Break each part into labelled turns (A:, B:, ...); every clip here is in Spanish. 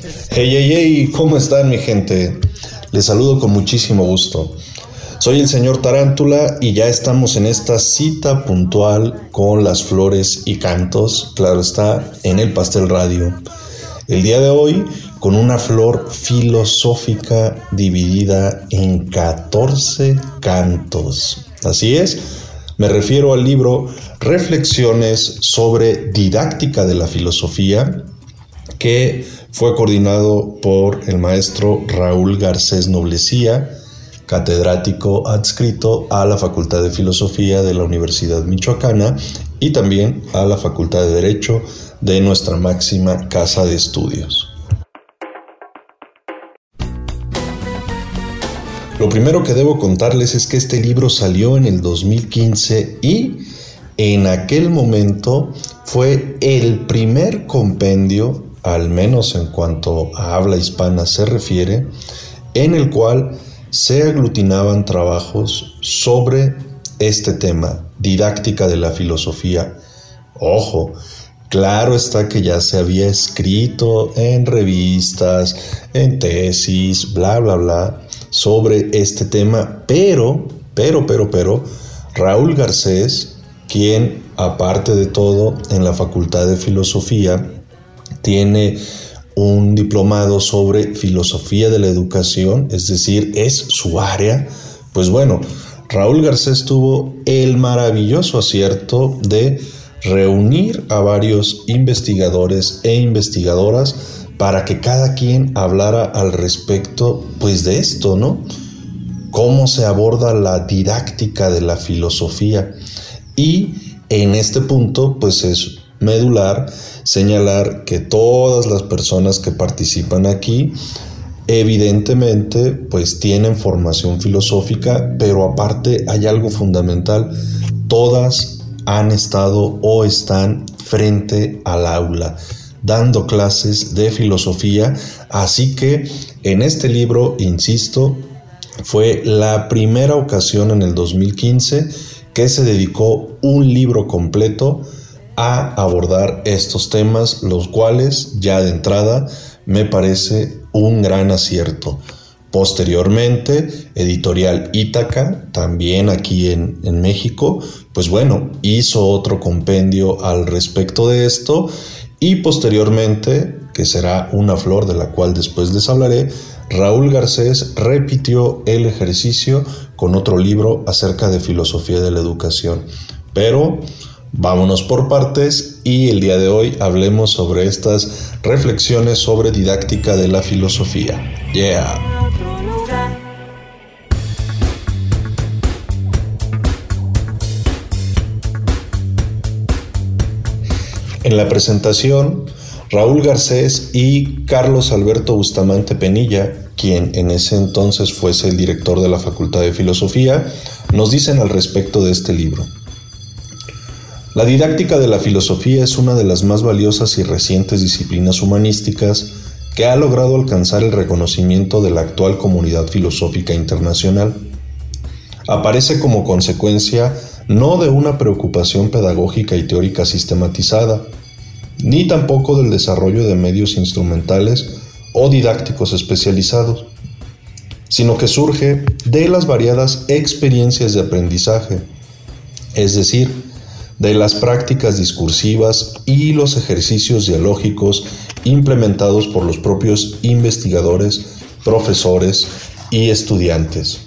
A: Hey, hey, hey, ¿cómo están mi gente? Les saludo con muchísimo gusto. Soy el señor Tarántula y ya estamos en esta cita puntual con las flores y cantos, claro está, en el Pastel Radio. El día de hoy con una flor filosófica dividida en 14 cantos. Así es, me refiero al libro Reflexiones sobre didáctica de la filosofía, que fue coordinado por el maestro Raúl Garcés Noblecía, catedrático adscrito a la Facultad de Filosofía de la Universidad Michoacana y también a la Facultad de Derecho de nuestra máxima casa de estudios. Lo primero que debo contarles es que este libro salió en el 2015 y en aquel momento fue el primer compendio, al menos en cuanto a habla hispana se refiere, en el cual se aglutinaban trabajos sobre este tema, didáctica de la filosofía. Ojo, Claro está que ya se había escrito en revistas, en tesis, bla, bla, bla, sobre este tema, pero, pero, pero, pero, Raúl Garcés, quien aparte de todo en la Facultad de Filosofía, tiene un diplomado sobre filosofía de la educación, es decir, es su área, pues bueno, Raúl Garcés tuvo el maravilloso acierto de reunir a varios investigadores e investigadoras para que cada quien hablara al respecto pues de esto, ¿no? Cómo se aborda la didáctica de la filosofía. Y en este punto pues es medular señalar que todas las personas que participan aquí evidentemente pues tienen formación filosófica, pero aparte hay algo fundamental, todas han estado o están frente al aula dando clases de filosofía, así que en este libro, insisto, fue la primera ocasión en el 2015 que se dedicó un libro completo a abordar estos temas, los cuales ya de entrada me parece un gran acierto. Posteriormente, Editorial Ítaca, también aquí en, en, México, pues bueno, hizo otro compendio al respecto de esto y posteriormente, que será una flor de la cual después les hablaré, Raúl Garcés repitió el ejercicio con otro libro acerca de filosofía de la educación. Pero vámonos por partes y el día de hoy hablemos sobre estas reflexiones sobre didáctica de la filosofía. Yeah. En la presentación, Raúl Garcés y Carlos Alberto Bustamante Penilla, quien en ese entonces fuese el director de la Facultad de Filosofía, nos dicen al respecto de este libro. La didáctica de la filosofía es una de las más valiosas y recientes disciplinas humanísticas que ha logrado alcanzar el reconocimiento de la actual comunidad filosófica internacional. Aparece como consecuencia no de una preocupación pedagógica y teórica sistematizada, ni tampoco del desarrollo de medios instrumentales o didácticos especializados, sino que surge de las variadas experiencias de aprendizaje, es decir, de las prácticas discursivas y los ejercicios dialógicos implementados por los propios investigadores, profesores y estudiantes.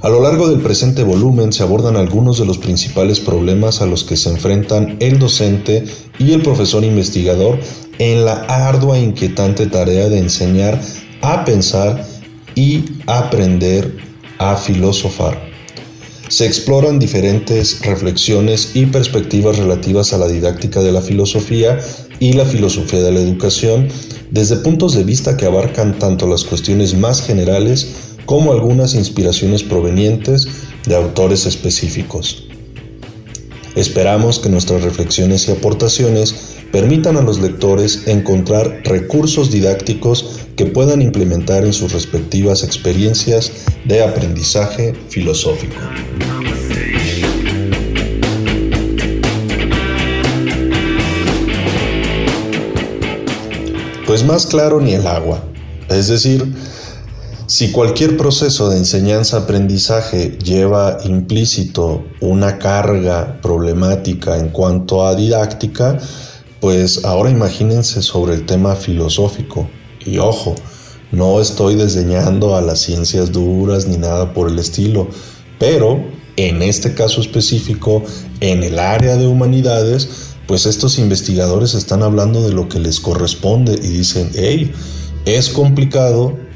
A: A lo largo del presente volumen se abordan algunos de los principales problemas a los que se enfrentan el docente y el profesor investigador en la ardua e inquietante tarea de enseñar a pensar y aprender a filosofar. Se exploran diferentes reflexiones y perspectivas relativas a la didáctica de la filosofía y la filosofía de la educación desde puntos de vista que abarcan tanto las cuestiones más generales como algunas inspiraciones provenientes de autores específicos. Esperamos que nuestras reflexiones y aportaciones permitan a los lectores encontrar recursos didácticos que puedan implementar en sus respectivas experiencias de aprendizaje filosófico. Pues más claro ni el agua. Es decir, si cualquier proceso de enseñanza-aprendizaje lleva implícito una carga problemática en cuanto a didáctica, pues ahora imagínense sobre el tema filosófico. Y ojo, no estoy desdeñando a las ciencias duras ni nada por el estilo, pero en este caso específico, en el área de humanidades, pues estos investigadores están hablando de lo que les corresponde y dicen, hey, es complicado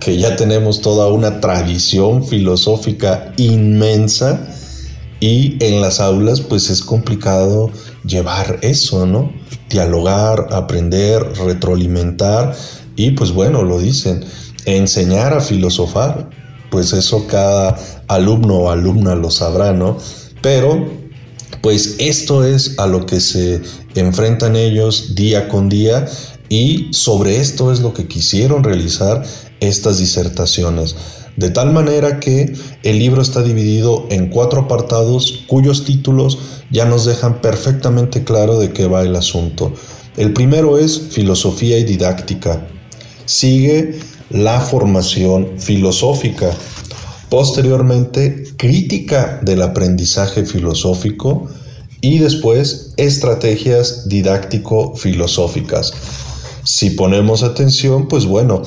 A: que ya tenemos toda una tradición filosófica inmensa y en las aulas pues es complicado llevar eso, ¿no? Dialogar, aprender, retroalimentar y pues bueno, lo dicen, enseñar a filosofar, pues eso cada alumno o alumna lo sabrá, ¿no? Pero pues esto es a lo que se enfrentan ellos día con día y sobre esto es lo que quisieron realizar estas disertaciones. De tal manera que el libro está dividido en cuatro apartados cuyos títulos ya nos dejan perfectamente claro de qué va el asunto. El primero es filosofía y didáctica. Sigue la formación filosófica. Posteriormente, crítica del aprendizaje filosófico y después estrategias didáctico-filosóficas. Si ponemos atención, pues bueno,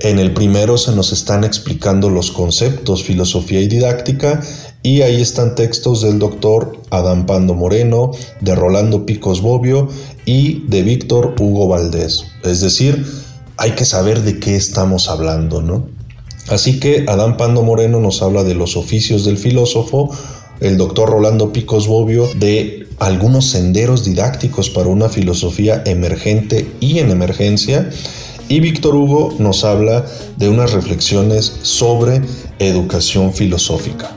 A: en el primero se nos están explicando los conceptos, filosofía y didáctica, y ahí están textos del doctor Adán Pando Moreno, de Rolando Picos Bobbio y de Víctor Hugo Valdés. Es decir, hay que saber de qué estamos hablando, ¿no? Así que Adán Pando Moreno nos habla de los oficios del filósofo, el doctor Rolando Picos Bobbio de algunos senderos didácticos para una filosofía emergente y en emergencia, y Víctor Hugo nos habla de unas reflexiones sobre educación filosófica.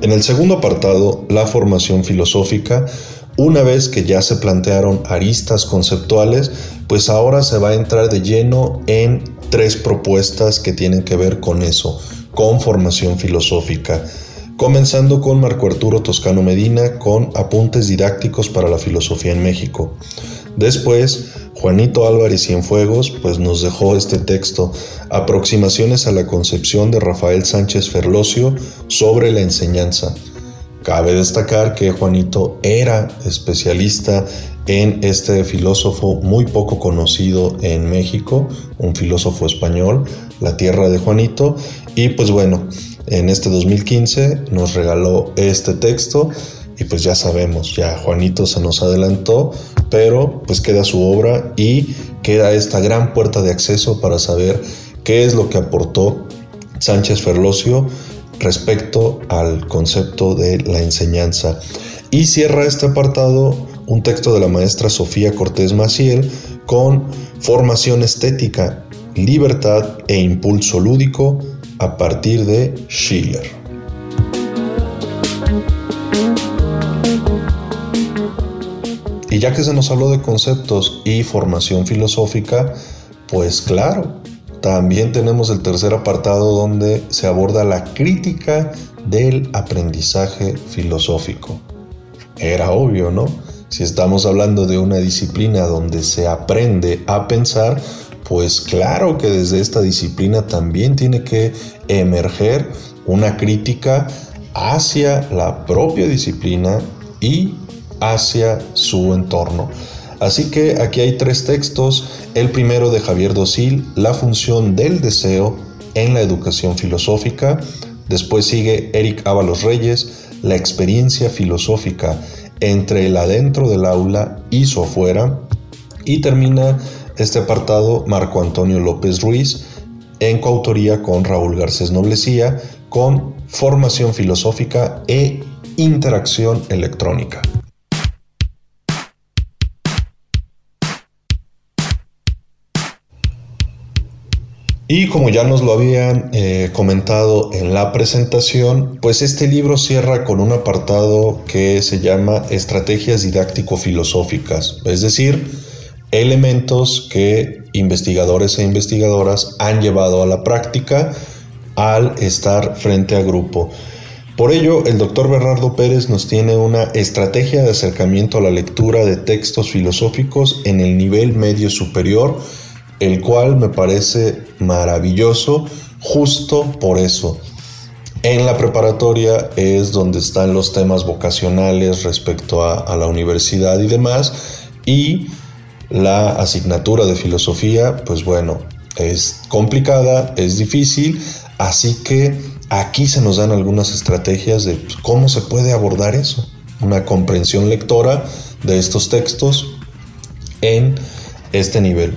A: En el segundo apartado, la formación filosófica, una vez que ya se plantearon aristas conceptuales, pues ahora se va a entrar de lleno en tres propuestas que tienen que ver con eso con formación filosófica, comenzando con Marco Arturo Toscano Medina con apuntes didácticos para la filosofía en México. Después, Juanito Álvarez Cienfuegos pues nos dejó este texto, Aproximaciones a la concepción de Rafael Sánchez Ferlosio sobre la enseñanza. Cabe destacar que Juanito era especialista en este filósofo muy poco conocido en México, un filósofo español, La Tierra de Juanito, y pues bueno, en este 2015 nos regaló este texto y pues ya sabemos, ya Juanito se nos adelantó, pero pues queda su obra y queda esta gran puerta de acceso para saber qué es lo que aportó Sánchez Ferlosio respecto al concepto de la enseñanza. Y cierra este apartado un texto de la maestra Sofía Cortés Maciel con formación estética, libertad e impulso lúdico a partir de Schiller. Y ya que se nos habló de conceptos y formación filosófica, pues claro, también tenemos el tercer apartado donde se aborda la crítica del aprendizaje filosófico. Era obvio, ¿no? Si estamos hablando de una disciplina donde se aprende a pensar, pues claro que desde esta disciplina también tiene que emerger una crítica hacia la propia disciplina y hacia su entorno. Así que aquí hay tres textos. El primero de Javier Dosil, La función del deseo en la educación filosófica. Después sigue Eric Ábalos Reyes, La experiencia filosófica entre el adentro del aula y su afuera. Y termina este apartado Marco Antonio López Ruiz en coautoría con Raúl Garcés Noblecía con formación filosófica e interacción electrónica. Y como ya nos lo habían eh, comentado en la presentación, pues este libro cierra con un apartado que se llama Estrategias didáctico-filosóficas, es decir, elementos que investigadores e investigadoras han llevado a la práctica al estar frente a grupo. Por ello, el doctor Bernardo Pérez nos tiene una estrategia de acercamiento a la lectura de textos filosóficos en el nivel medio superior, el cual me parece maravilloso justo por eso. En la preparatoria es donde están los temas vocacionales respecto a, la universidad y demás, y la asignatura de filosofía, pues bueno, es complicada, es difícil, así que aquí se nos dan algunas estrategias de cómo se puede abordar eso, una comprensión lectora de estos textos en este nivel.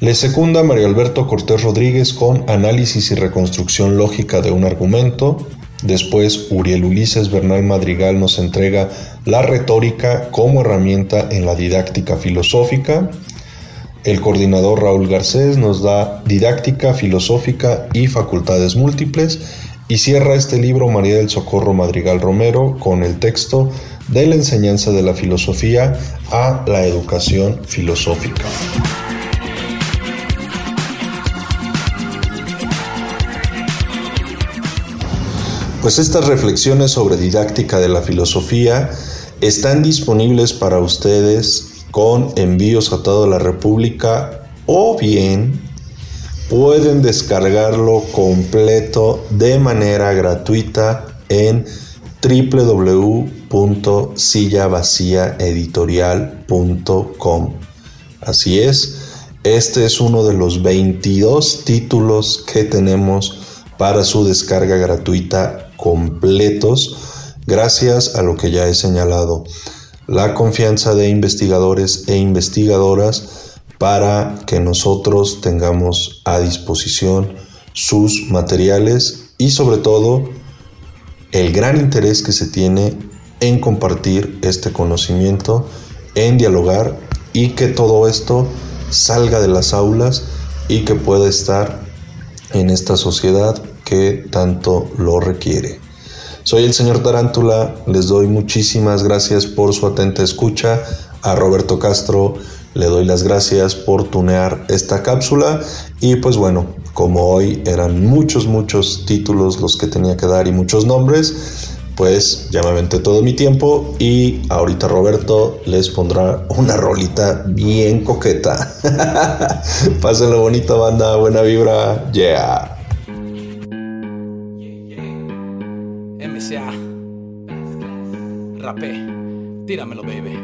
A: Le secunda Mario Alberto Cortés Rodríguez con análisis y reconstrucción lógica de un argumento. Después Uriel Ulises Bernal Madrigal nos entrega la retórica como herramienta en la didáctica filosófica. El coordinador Raúl Garcés nos da didáctica filosófica y facultades múltiples y cierra este libro María del Socorro Madrigal Romero con el texto de la enseñanza de la filosofía a la educación filosófica. Pues estas reflexiones sobre didáctica de la filosofía están disponibles para ustedes con envíos a toda la República o bien pueden descargarlo completo de manera gratuita en www.sillavaciaeditorial.com. Así es, este es uno de los 22 títulos que tenemos para su descarga gratuita completos gracias a lo que ya he señalado. La confianza de investigadores e investigadoras para que nosotros tengamos a disposición sus materiales y sobre todo el gran interés que se tiene en compartir este conocimiento, en dialogar y que todo esto salga de las aulas y que pueda estar en esta sociedad que tanto lo requiere. Soy el señor Tarántula, les doy muchísimas gracias por su atenta escucha. A Roberto Castro le doy las gracias por tunear esta cápsula y pues bueno, como hoy eran muchos, muchos títulos los que tenía que dar y muchos nombres, pues ya me aventé todo mi tiempo y ahorita Roberto les pondrá una rolita bien coqueta. Pásenlo bonita banda, buena vibra, yeah.
B: Tíramelo, baby.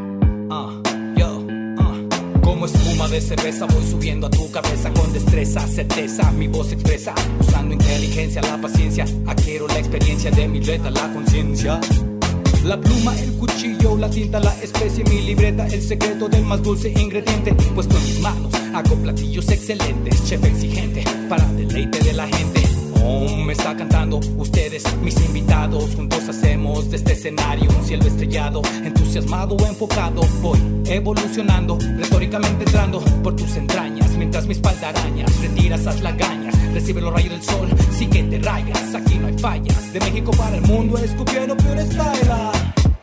B: Uh, uh. Como espuma de cerveza voy subiendo a tu cabeza con destreza, certeza, mi voz expresa, usando inteligencia, la paciencia, adquiero la experiencia de mi letra, la conciencia. La pluma, el cuchillo, la tinta, la especie, mi libreta, el secreto del más dulce ingrediente puesto en mis manos. Hago platillos excelentes, chef exigente, para deleite de la gente me está cantando. Ustedes, mis invitados, juntos hacemos de este escenario un cielo estrellado. Entusiasmado enfocado, voy evolucionando, retóricamente entrando por tus entrañas. Mientras mi espalda arañas, retiras las lagañas, recibe los rayos del sol, sí que te rayas. Aquí no hay fallas. De México para el mundo, escupiendo peor style.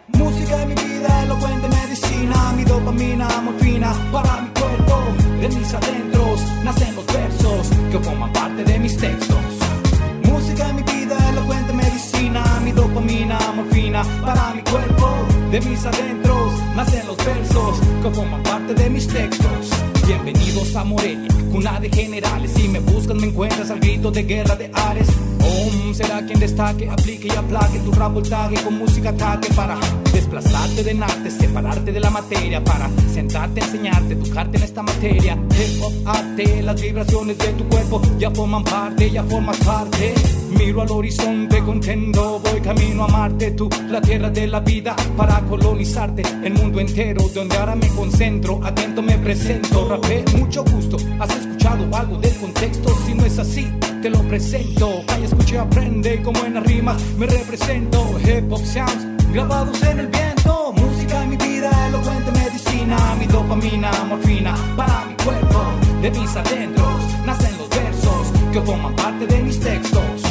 B: Música en mi vida, elocuente medicina, mi dopamina, morfina para mi cuerpo. De mis adentros nacen los versos que forman parte de mis textos cuerpo. De mis adentros nacen los versos que forman parte de mis textos. Bienvenidos a Morelia, cuna de generales. Si me buscan, me encuentras al grito de guerra de Ares. Será quien destaque, aplique y aplaque tu rap voltaje con música ataque para desplazarte de arte, separarte de la materia, para sentarte, enseñarte, educarte en esta materia. Hip hop, arte, las vibraciones de tu cuerpo ya forman parte, ya formas parte. Miro al horizonte contento, voy camino a Marte, tú, la tierra de la vida, para colonizarte el mundo entero, donde ahora me concentro, atento me presento, rapé, mucho gusto, has escuchado algo del contexto, si no es así, te lo presento, vaya, escuche, aprende, como en las rimas me represento, hip hop sounds, grabados en el viento, música en mi vida, elocuente medicina, mi dopamina, morfina, para mi cuerpo, de mis adentros, nacen los versos que forman parte de mis textos.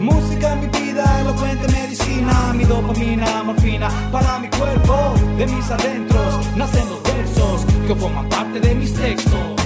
B: Música en mi vida, elocuente medicina, mi dopamina, morfina para mi cuerpo. De mis adentros nacen los versos que forman parte de mis textos.